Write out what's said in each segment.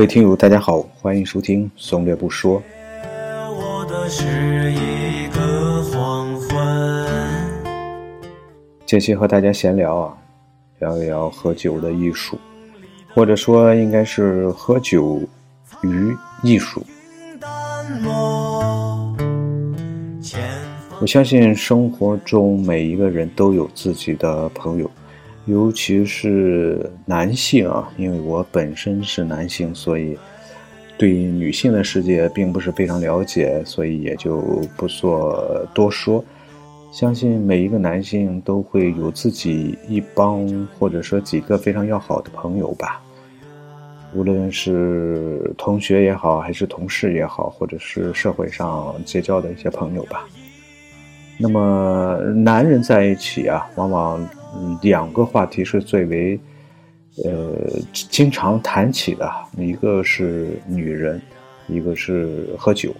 各位听友，大家好，欢迎收听松略不说。我的是一个黄昏。这期和大家闲聊啊，聊一聊喝酒的艺术，或者说应该是喝酒与艺术。我相信生活中每一个人都有自己的朋友，尤其是男性啊，因为我本身是男性，所以对女性的世界并不是非常了解，所以也就不做多说。相信每一个男性都会有自己一帮或者说几个非常要好的朋友吧，无论是同学也好，还是同事也好，或者是社会上结交的一些朋友吧。那么男人在一起啊，往往两个话题是最为呃经常谈起的，一个是女人，一个是喝酒。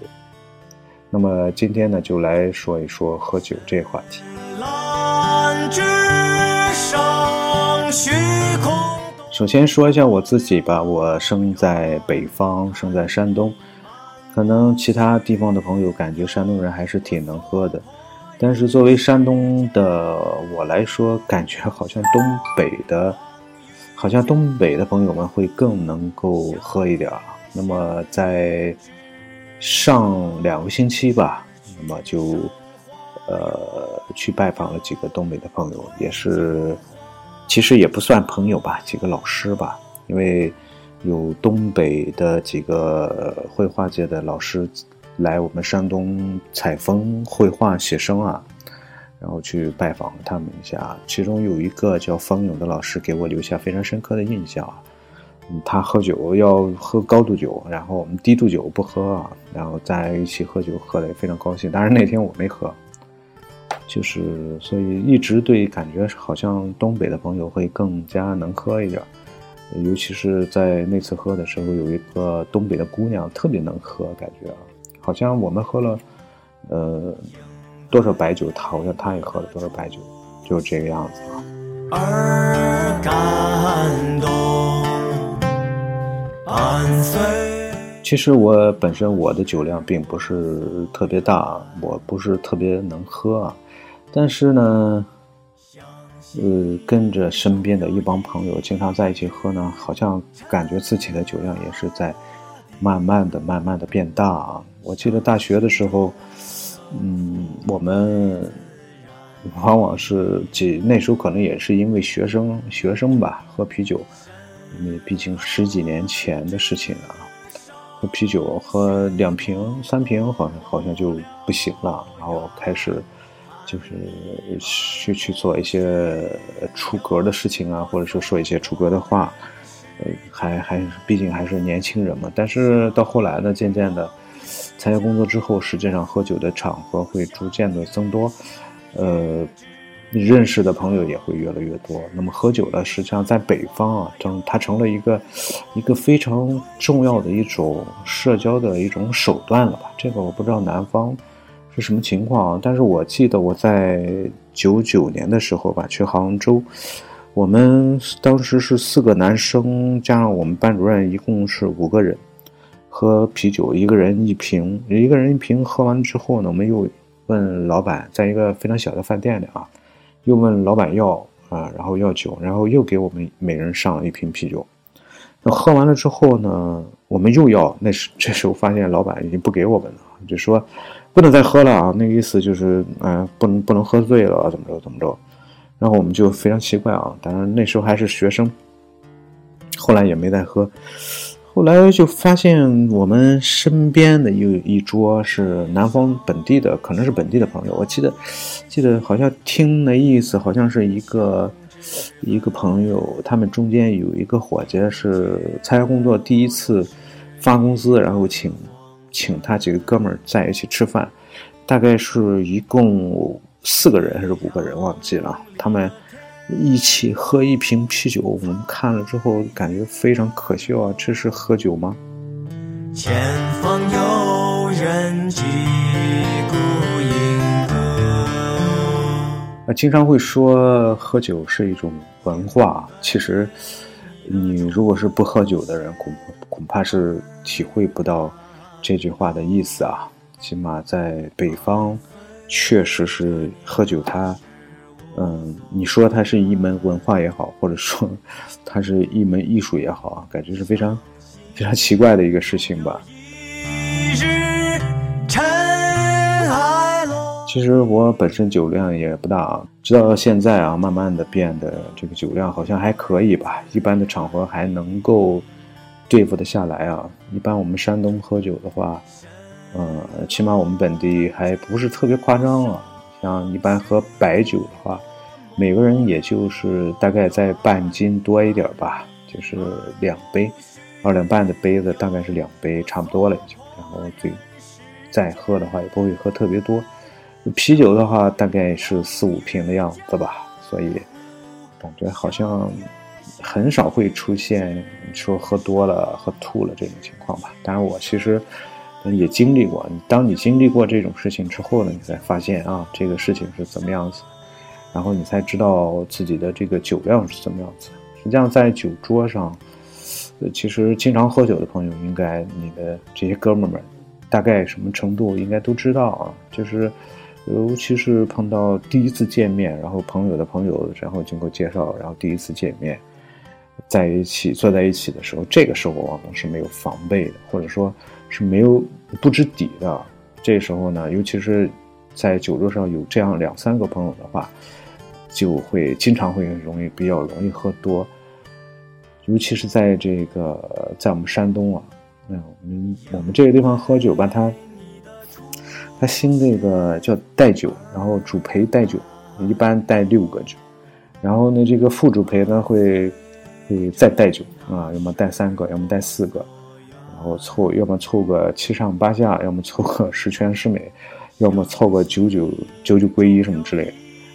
那么今天呢，就来说一说喝酒这个话题。蓝之上，虚空首先说一下我自己吧，我生在北方，生在山东，可能其他地方的朋友感觉山东人还是挺能喝的，但是作为山东的我来说，感觉好像东北的，好像东北的朋友们会更能够喝一点。那么在上两个星期吧，那么就呃去拜访了几个东北的朋友，也是其实也不算朋友吧，几个老师吧，因为有东北的几个绘画界的老师来我们山东采风、绘画、写生啊，然后去拜访他们一下。其中有一个叫方勇的老师给我留下非常深刻的印象。他喝酒要喝高度酒，然后我们低度酒不喝啊，然后在一起喝酒，喝的也非常高兴。当然那天我没喝，就是所以一直对感觉好像东北的朋友会更加能喝一点，尤其是在那次喝的时候，有一个东北的姑娘特别能喝，感觉啊，好像我们喝了呃多少白酒，他好像他也喝了多少白酒，就是这个样子。而感动，随。其实我本身我的酒量并不是特别大，我不是特别能喝啊，但是呢，呃，跟着身边的一帮朋友经常在一起喝呢，好像感觉自己的酒量也是在慢慢的、慢慢的变大啊。我记得大学的时候，嗯，我们往往是几那时候可能也是因为学生学生吧，喝啤酒，因为毕竟十几年前的事情啊。喝啤酒喝两瓶三瓶好像好像就不行了，然后开始就是去去做一些出格的事情啊，或者说说一些出格的话，呃，还还毕竟还是年轻人嘛。但是到后来呢，渐渐的参加工作之后，实际上喝酒的场合会逐渐的增多，呃。认识的朋友也会越来越多。那么喝酒呢，实际上在北方啊，成它成了一个一个非常重要的一种社交的一种手段了吧？这个我不知道南方是什么情况啊。但是我记得我在九九年的时候吧，去杭州，我们当时是四个男生加上我们班主任，一共是五个人，喝啤酒，一个人一瓶，一个人一瓶。喝完之后呢，我们又问老板，在一个非常小的饭店里啊。又问老板要啊，然后要酒，然后又给我们每人上了一瓶啤酒。那喝完了之后呢，我们又要，那时这时候发现老板已经不给我们了，就说不能再喝了啊，那个意思就是嗯，不能不能喝醉了，怎么着怎么着。然后我们就非常奇怪啊，当然那时候还是学生，后来也没再喝。后来就发现我们身边的一一桌是南方本地的，可能是本地的朋友。我记得，记得好像听那意思，好像是一个一个朋友，他们中间有一个伙计是参加工作第一次发工资，然后请请他几个哥们儿在一起吃饭，大概是一共四个人还是五个人，忘记了。他们。一起喝一瓶啤酒，我们看了之后感觉非常可笑啊！这是喝酒吗？前方有人击鼓迎歌，啊，经常会说喝酒是一种文化，其实你如果是不喝酒的人，恐恐怕是体会不到这句话的意思啊。起码在北方，确实是喝酒，它，嗯，你说它是一门文化也好，或者说它是一门艺术也好啊，感觉是非常非常奇怪的一个事情吧。其实我本身酒量也不大啊，直到现在啊，慢慢的变得这个酒量好像还可以吧，一般的场合还能够对付得下来啊。一般我们山东喝酒的话，呃，起码我们本地还不是特别夸张啊。像一般喝白酒的话，每个人也就是大概在半斤多一点吧，就是两杯，二两半的杯子大概是两杯，差不多了就。然后最再喝的话也不会喝特别多。啤酒的话，大概是四五瓶的样子吧，所以感觉好像很少会出现说喝多了、喝吐了这种情况吧。当然，我其实也经历过。当你经历过这种事情之后呢，你才发现啊，这个事情是怎么样子，然后你才知道自己的这个酒量是怎么样子。实际上，在酒桌上，呃，其实经常喝酒的朋友，应该你的这些哥们们，大概什么程度应该都知道啊，就是。尤其是碰到第一次见面，然后朋友的朋友，然后经过介绍，然后第一次见面，在一起坐在一起的时候，这个时候往往是没有防备的，或者说是没有不知底的。这时候呢，尤其是在酒桌上有这样两三个朋友的话，就会经常会容易比较容易喝多。尤其是在这个在我们山东啊，嗯，我们我们这个地方喝酒吧，它。他兴这个叫带酒，然后主陪带酒，一般带六个酒，然后呢，这个副主陪呢会会再带酒啊，要么带三个，要么带四个，然后凑，要么凑个七上八下，要么凑个十全十美，要么凑个九九九九归一什么之类的。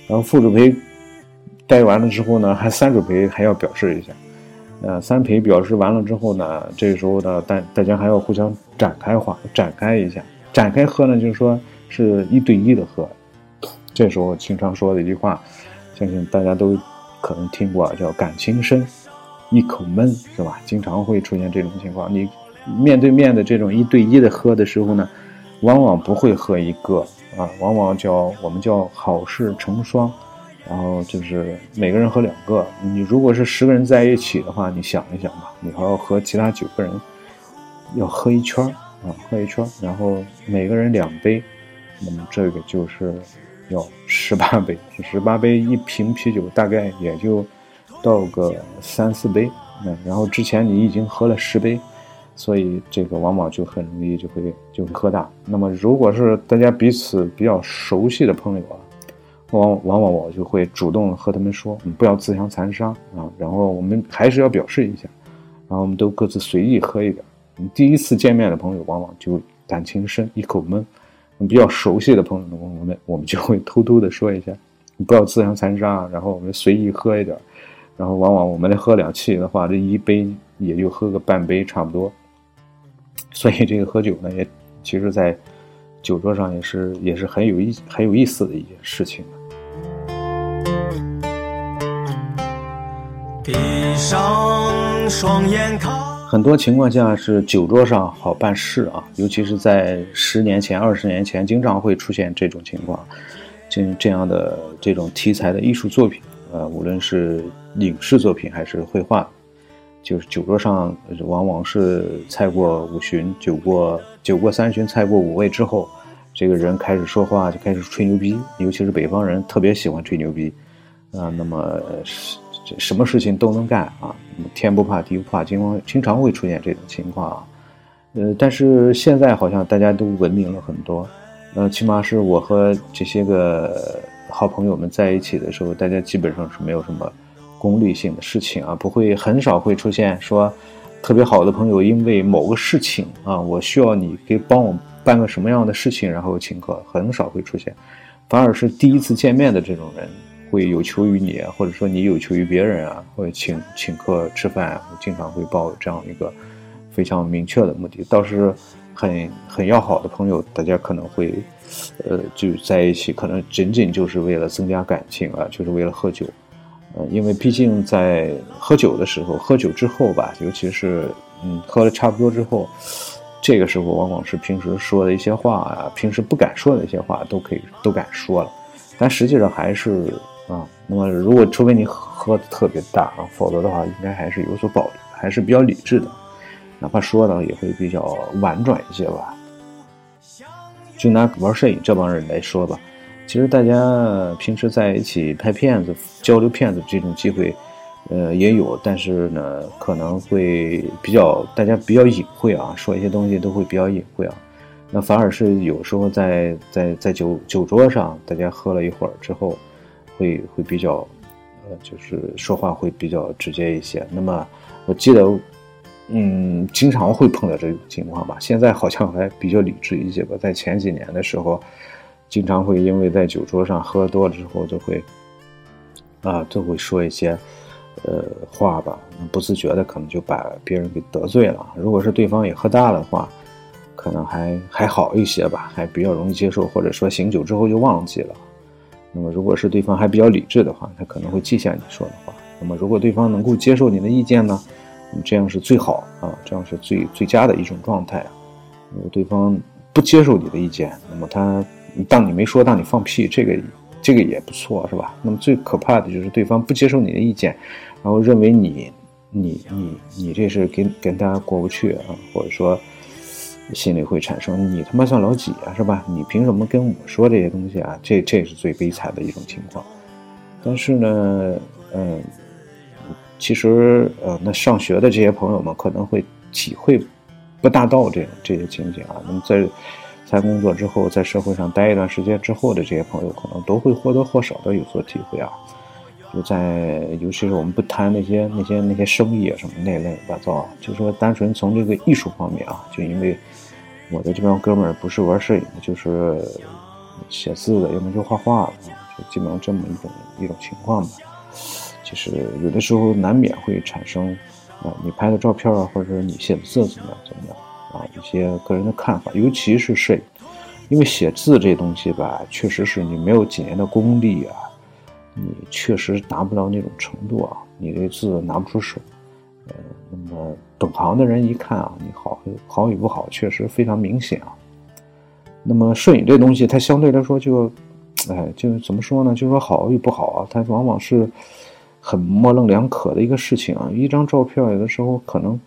然后副主陪待完了之后呢，还三主陪还要表示一下，呃，三陪表示完了之后呢，这时候呢，大大家还要互相展开话，展开一下。展开喝呢，就是说是一对一的喝。这时候经常说的一句话，相信大家都可能听过，叫“感情深，一口闷”，是吧？经常会出现这种情况。你面对面的这种一对一的喝的时候呢，往往不会喝一个啊，往往叫我们叫好事成双，然后就是每个人喝两个。你如果是十个人在一起的话，你想一想吧，你还要和其他九个人要喝一圈。啊，喝一圈，然后每个人两杯，那么这个就是要十八杯，十八杯一瓶啤酒大概也就倒个三四杯，嗯，然后之前你已经喝了十杯，所以这个往往就很容易就会就会喝大。那么如果是大家彼此比较熟悉的朋友啊，往往往往我就会主动和他们说，你不要自相残杀啊，然后我们还是要表示一下，然后我们都各自随意喝一点。你第一次见面的朋友，往往就感情深，一口闷；比较熟悉的朋友，我们我们就会偷偷的说一下，你不要自相残杀，然后我们随意喝一点，然后往往我们来喝两气的话，这一杯也就喝个半杯差不多。所以这个喝酒呢，也其实，在酒桌上也是也是很有意很有意思的一件事情。闭上双眼看。很多情况下是酒桌上好办事啊，尤其是在十年前、二十年前，经常会出现这种情况，这这样的这种题材的艺术作品，呃，无论是影视作品还是绘画，就是酒桌上往往是菜过五巡，酒过酒过三巡，菜过五味之后，这个人开始说话就开始吹牛逼，尤其是北方人特别喜欢吹牛逼，啊，那么什。什么事情都能干啊！天不怕地不怕，经常经常会出现这种情况啊。呃，但是现在好像大家都文明了很多，呃，起码是我和这些个好朋友们在一起的时候，大家基本上是没有什么功利性的事情啊，不会很少会出现说特别好的朋友因为某个事情啊，我需要你给帮我办个什么样的事情，然后请客，很少会出现，反而是第一次见面的这种人。会有求于你，或者说你有求于别人啊，会请请客吃饭，经常会抱这样一个非常明确的目的。倒是很很要好的朋友，大家可能会，呃，就在一起，可能仅仅就是为了增加感情啊，就是为了喝酒，呃，因为毕竟在喝酒的时候，喝酒之后吧，尤其是嗯喝了差不多之后，这个时候往往是平时说的一些话啊，平时不敢说的一些话都可以都敢说了，但实际上还是啊，那么如果除非你喝的特别大啊，否则的话应该还是有所保留，还是比较理智的。哪怕说呢，也会比较婉转一些吧。就拿玩摄影这帮人来说吧，其实大家平时在一起拍片子、交流片子这种机会，呃，也有，但是呢，可能会比较大家比较隐晦啊，说一些东西都会比较隐晦啊。那反而是有时候在在在酒酒桌上，大家喝了一会儿之后，会会比较，呃，就是说话会比较直接一些。那么我记得。嗯，经常会碰到这种情况吧。现在好像还比较理智一些吧。在前几年的时候，经常会因为在酒桌上喝多了之后，就会啊，就会说一些呃话吧。不自觉的可能就把别人给得罪了。如果是对方也喝大了的话，可能还还好一些吧，还比较容易接受，或者说醒酒之后就忘记了。那么如果是对方还比较理智的话，他可能会记下你说的话。那么如果对方能够接受你的意见呢？这样是最好啊，这样是最最佳的一种状态啊。如果对方不接受你的意见，那么他当你没说，当你放屁，这个这个也不错，是吧？那么最可怕的就是对方不接受你的意见，然后认为你你你你这是跟跟大家过不去啊，或者说心里会产生你他妈算老几啊，是吧？你凭什么跟我说这些东西啊？这这是最悲惨的一种情况。但是呢，嗯。其实，呃，那上学的这些朋友们可能会体会不大到这种这些情景啊。那么在在工作之后，在社会上待一段时间之后的这些朋友，可能都会或多或少的有所体会啊。就在尤其是我们不谈那些那些那些生意啊什么那乱七八糟啊，就说单纯从这个艺术方面啊，就因为我的这帮哥们儿不是玩摄影的，就是写字的，要么就画画的，就基本上这么一种一种情况吧。就是有的时候难免会产生，啊，你拍的照片啊，或者是你写的字怎么样怎么样啊，一些个人的看法，尤其是摄影，因为写字这东西吧，确实是你没有几年的功力啊，你确实达不到那种程度啊，你这字拿不出手，呃，那么懂行的人一看啊，你好好与不好，确实非常明显啊。那么摄影这东西，它相对来说就，哎，就怎么说呢？就说好与不好啊，它往往是。很模棱两可的一个事情啊！一张照片有的时候可能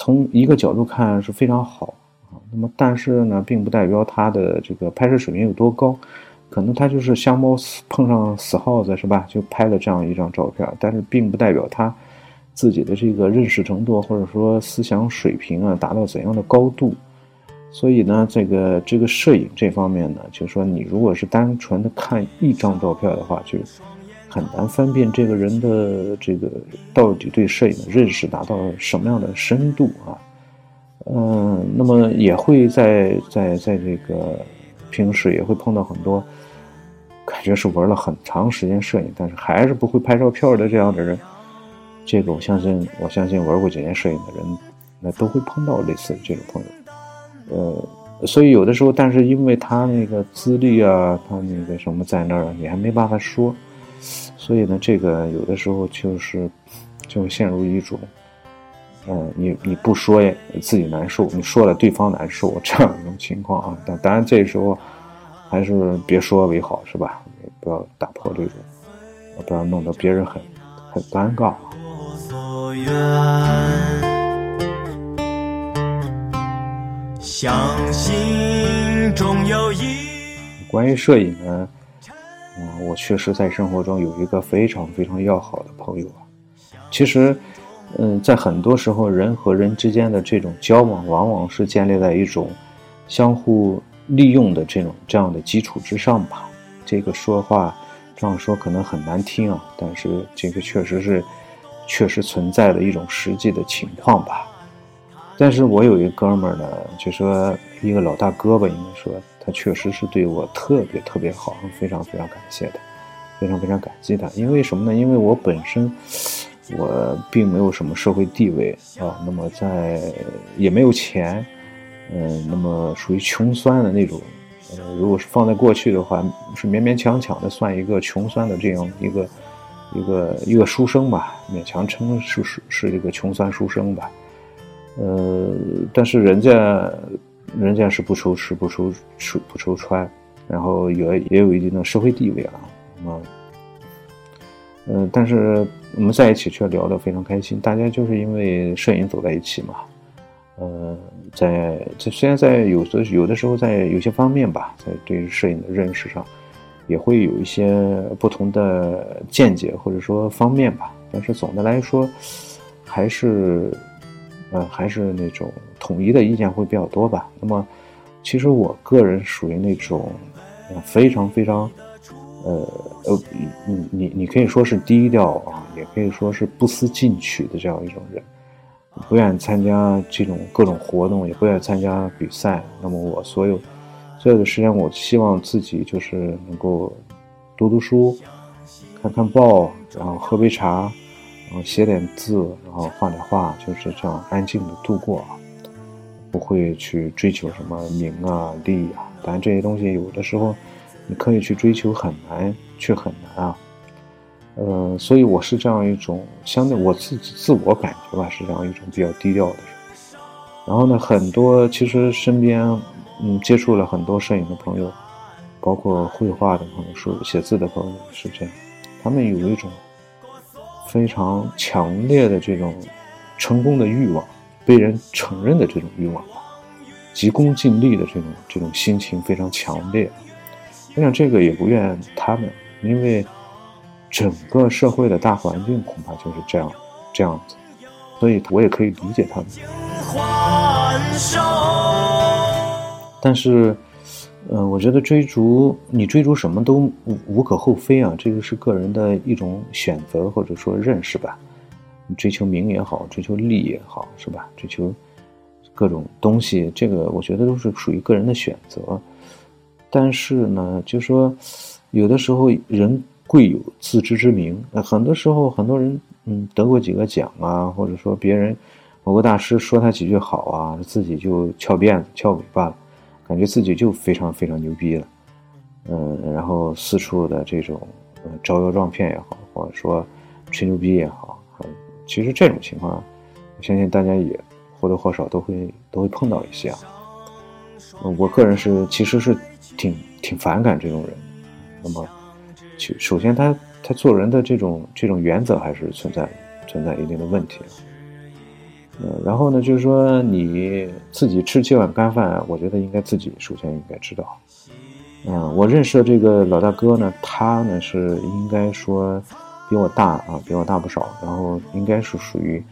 从一个角度看是非常好啊，那么但是呢，并不代表他的这个拍摄水平有多高，可能他就是瞎猫碰上死耗子是吧？就拍了这样一张照片，但是并不代表他自己的这个认识程度或者说思想水平啊达到怎样的高度。所以呢，这个这个摄影这方面呢，就是说你如果是单纯的看一张照片的话，就。很难分辨这个人的这个到底对摄影的认识达到什么样的深度啊？嗯，那么也会在在在这个平时也会碰到很多感觉是玩了很长时间摄影，但是还是不会拍照片的这样的人。这个我相信，我相信玩过几年摄影的人，那都会碰到类似这种朋友。呃，所以有的时候，但是因为他那个资历啊，他那个什么在那儿，你还没办法说。所以呢，这个有的时候就是，就会陷入一种，嗯，你你不说自己难受，你说了对方难受这样一种情况啊。但当然这时候还是别说为好，是吧？不要打破这种，不要弄得别人很很尴尬。关于摄影呢？我确实在生活中有一个非常非常要好的朋友啊。其实，嗯，在很多时候，人和人之间的这种交往，往往是建立在一种相互利用的这种这样的基础之上吧。这个说话这样说可能很难听啊，但是这个确实是确实存在的一种实际的情况吧。但是我有一哥们儿呢，就说一个老大哥吧，应该说。他确实是对我特别特别好，非常非常感谢的，非常非常感激他。因为什么呢？因为我本身我并没有什么社会地位啊，那么在也没有钱，嗯，那么属于穷酸的那种。呃，如果是放在过去的话，是勉勉强强的算一个穷酸的这样一个一个一个书生吧，勉强称是是是一个穷酸书生吧。呃，但是人家人家是不愁吃不愁吃不愁穿，然后也也有一定的社会地位啊。那么，嗯，但是我们在一起却聊得非常开心，大家就是因为摄影走在一起嘛。呃，在这虽然在有的有的时候在有些方面吧，在对摄影的认识上，也会有一些不同的见解或者说方面吧，但是总的来说，还是，呃，还是那种统一的意见会比较多吧。那么，其实我个人属于那种，非常非常，呃呃，你你你可以说是低调啊，也可以说是不思进取的这样一种人。不愿意参加这种各种活动，也不愿意参加比赛。那么我所有所有的时间，我希望自己就是能够读读书，看看报，然后喝杯茶，然后写点字，然后画点画，就是这样安静的度过，不会去追求什么名啊利啊。当然这些东西有的时候你可以去追求，很难，却很难啊。呃，所以我是这样一种相对我自己自我感觉吧，是这样一种比较低调的人。然后呢，很多其实身边嗯接触了很多摄影的朋友，包括绘画的朋友、说写字的朋友是这样，他们有一种非常强烈的这种成功的欲望，被人承认的这种欲望，急功近利的这种这种心情非常强烈。我想这个也不怨他们，因为。整个社会的大环境恐怕就是这样，这样子，所以我也可以理解他们。但是，嗯，我觉得追逐你追逐什么都无无可厚非啊，这个是个人的一种选择或者说认识吧。你追求名也好，追求利也好，是吧？追求各种东西，这个我觉得都是属于个人的选择。但是呢，就说有的时候人。贵有自知之明，很多时候很多人，嗯，得过几个奖啊，或者说别人某个大师说他几句好啊，自己就翘辫子、翘尾巴了，感觉自己就非常非常牛逼了，嗯，然后四处的这种招摇撞骗也好，或者说吹牛逼也好，其实这种情况，我相信大家也或多或少都会都会碰到一些啊。我个人是其实是挺挺反感这种人，那么。首先，他他做人的这种这种原则还是存在存在一定的问题。呃，然后呢，就是说你自己吃几碗干饭，我觉得应该自己首先应该知道。嗯，我认识的这个老大哥呢，他呢是应该说比我大啊，比我大不少，然后应该是属于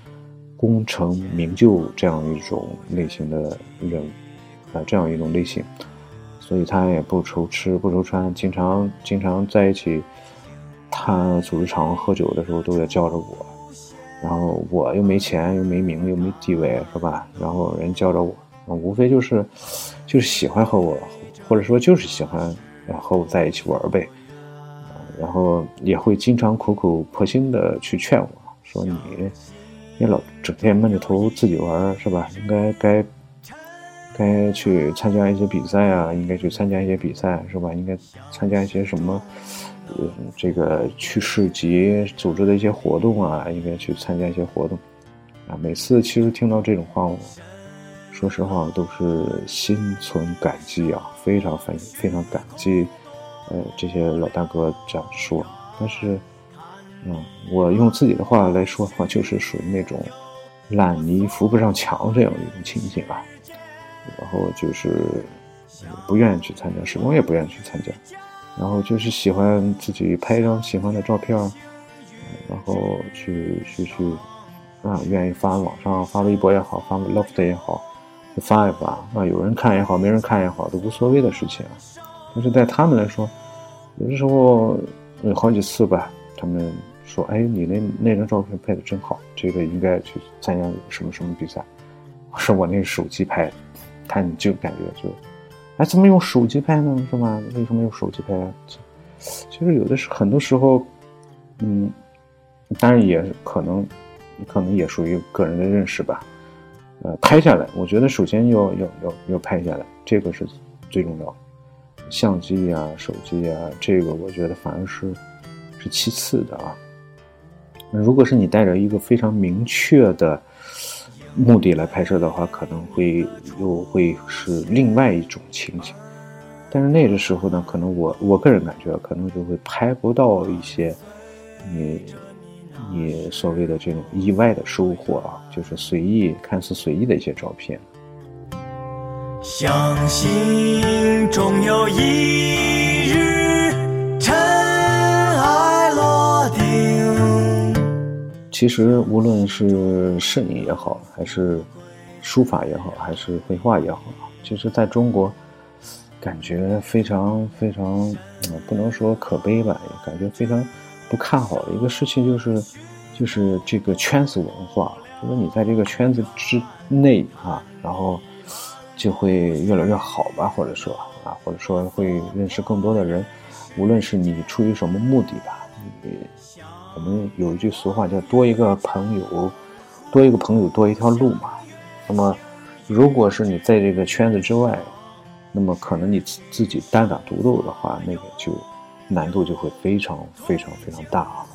功成名就这样一种类型的人啊，这样一种类型。所以他也不愁吃不愁穿，经常经常在一起，他组织场合喝酒的时候都得叫着我，然后我又没钱又没名又没地位是吧？然后人叫着我，无非就是就是喜欢和我，或者说就是喜欢和我在一起玩呗，然后也会经常苦口婆心的去劝我说你你老整天闷着头自己玩是吧？应该该。该去参加一些比赛啊，应该去参加一些比赛是吧？应该参加一些什么，嗯，这个去市集组织的一些活动啊，应该去参加一些活动，啊，每次其实听到这种话，说实话都是心存感激啊，非常非非常感激，呃，这些老大哥这样说。但是，嗯，我用自己的话来说的话，就是属于那种烂泥扶不上墙这样一种情景啊。然后就是不愿意去参加，始终也不愿意去参加。然后就是喜欢自己拍一张喜欢的照片，然后去去去啊，愿意发网上发微博也好，发 loft 也好，发一发啊，有人看也好，没人看也好，都无所谓的事情。但是在他们来说，有的时候有好几次吧，他们说：“哎，你那那张照片拍的真好，这个应该去参加什么什么比赛。”是我那手机拍的。他就感觉就，哎，怎么用手机拍呢？是吧？为什么用手机拍？其实有的是很多时候，嗯，当然也可能，可能也属于个人的认识吧。呃，拍下来，我觉得首先要要要要拍下来，这个是最重要。相机啊，手机啊，这个我觉得反而是是其次的啊。如果是你带着一个非常明确的目的来拍摄的话，可能会又会是另外一种情景。但是那个时候呢，可能我我个人感觉，可能就会拍不到一些你你所谓的这种意外的收获啊，就是随意看似随意的一些照片。相信终有一日其实无论是摄影也好，还是书法也好，还是绘画也好，其实在中国。感觉非常非常，不能说可悲吧，也感觉非常不看好的一个事情就是，就是这个圈子文化，就是你在这个圈子之内啊，然后就会越来越好吧，或者说啊，或者说会认识更多的人，无论是你出于什么目的吧，你我们有一句俗话叫多一个朋友，多一个朋友多一条路嘛。那么，如果是你在这个圈子之外，那么可能你自自己单打独斗的话，那个就难度就会非常非常非常大啊。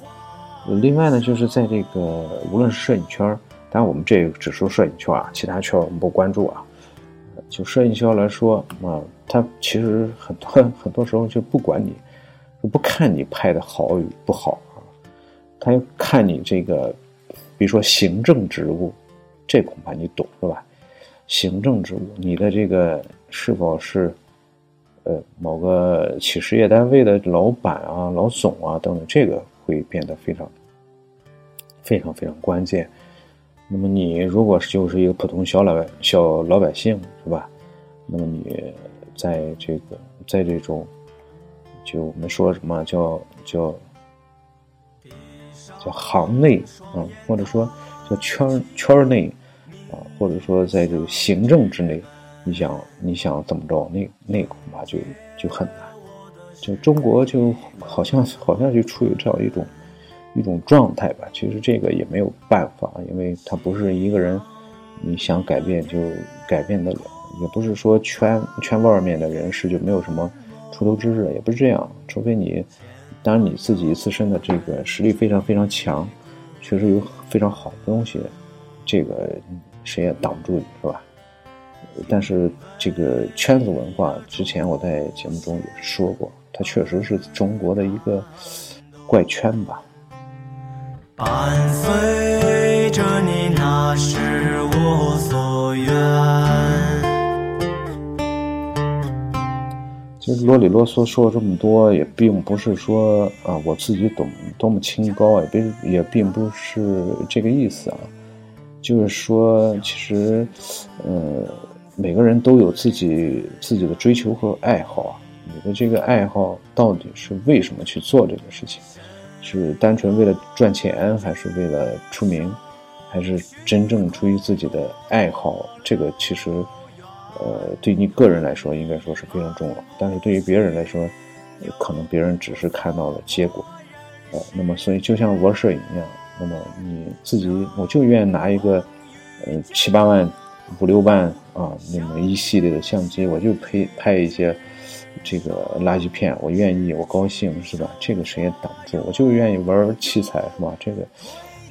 另外呢，就是在这个无论是摄影圈当然我们这只说摄影圈啊，其他圈我们不关注啊。就摄影圈来说，啊，他其实很多很多时候就不管你，不看你拍的好与不好，他要看你这个，比如说行政职务，这恐怕你懂是吧？行政职务，你的这个是否是，呃，某个企事业单位的老板啊、老总啊等等，这个会变得非常、非常非常关键。那么你如果就是一个普通小老小老百姓，是吧？那么你在这个在这种，就我们说什么叫叫叫行内啊，或者说叫圈圈内啊。或者说，在这个行政之内，你想你想怎么着，那那恐怕就就很难。就中国就好像好像就处于这样一种一种状态吧。其实这个也没有办法，因为他不是一个人，你想改变就改变得了，也不是说圈圈外面的人士就没有什么出头之日，也不是这样。除非你，当然你自己自身的这个实力非常非常强，确实有非常好的东西，这个。谁也挡不住你，是吧？但是这个圈子文化，之前我在节目中也说过，它确实是中国的一个怪圈吧。伴随着你，那是其实啰里啰嗦说了这么多，也并不是说啊我自己懂多么清高，也并也并不是这个意思啊。就是说，其实，呃，每个人都有自己自己的追求和爱好啊。你的这个爱好到底是为什么去做这个事情？是单纯为了赚钱，还是为了出名，还是真正出于自己的爱好？这个其实，呃，对你个人来说，应该说是非常重要。但是对于别人来说，可能别人只是看到了结果。呃，那么所以就像玩摄影一样。那么你自己，我就愿意拿一个，呃，七八万、五六万啊，那么一系列的相机，我就拍拍一些这个垃圾片，我愿意，我高兴，是吧？这个谁也挡不住。我就愿意玩器材，是吧？这个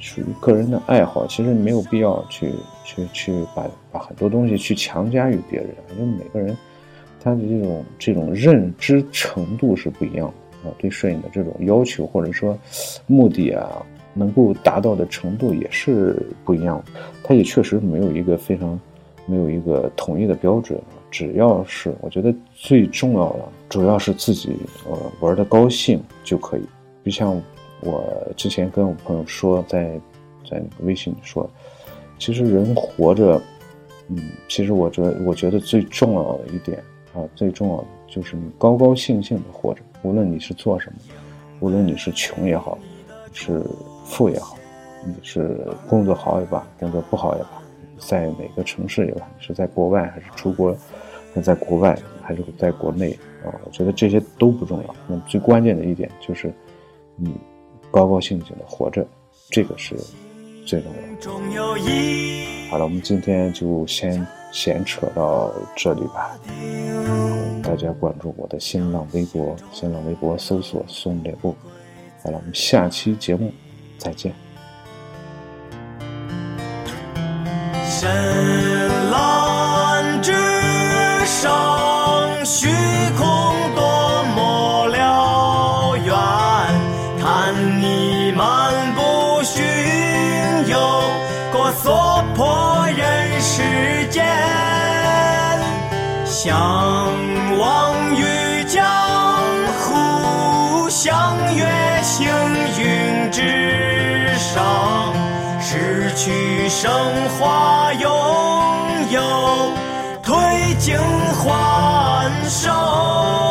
属于个人的爱好，其实没有必要去去去把把很多东西去强加于别人，因为每个人他的这种这种认知程度是不一样的啊，对摄影的这种要求或者说目的啊。能够达到的程度也是不一样的，它也确实没有一个非常，没有一个统一的标准。只要是我觉得最重要的，主要是自己呃玩的高兴就可以。就像我之前跟我朋友说，在在微信里说，其实人活着，嗯，其实我觉得我觉得最重要的一点啊，最重要的就是你高高兴兴的活着，无论你是做什么，无论你是穷也好，是。富也好，你是工作好也罢，工作不好也罢，在哪个城市也罢，你是在国外还是出国，是在国外还是在国内啊？我觉得这些都不重要。那最关键的一点就是，你高高兴兴的活着，这个是最重要的。好了，我们今天就先闲扯到这里吧。大家关注我的新浪微博，新浪微博搜索“松列布”。好了，我们下期节目再见。深蓝之上，去升华，拥有褪尽还寿。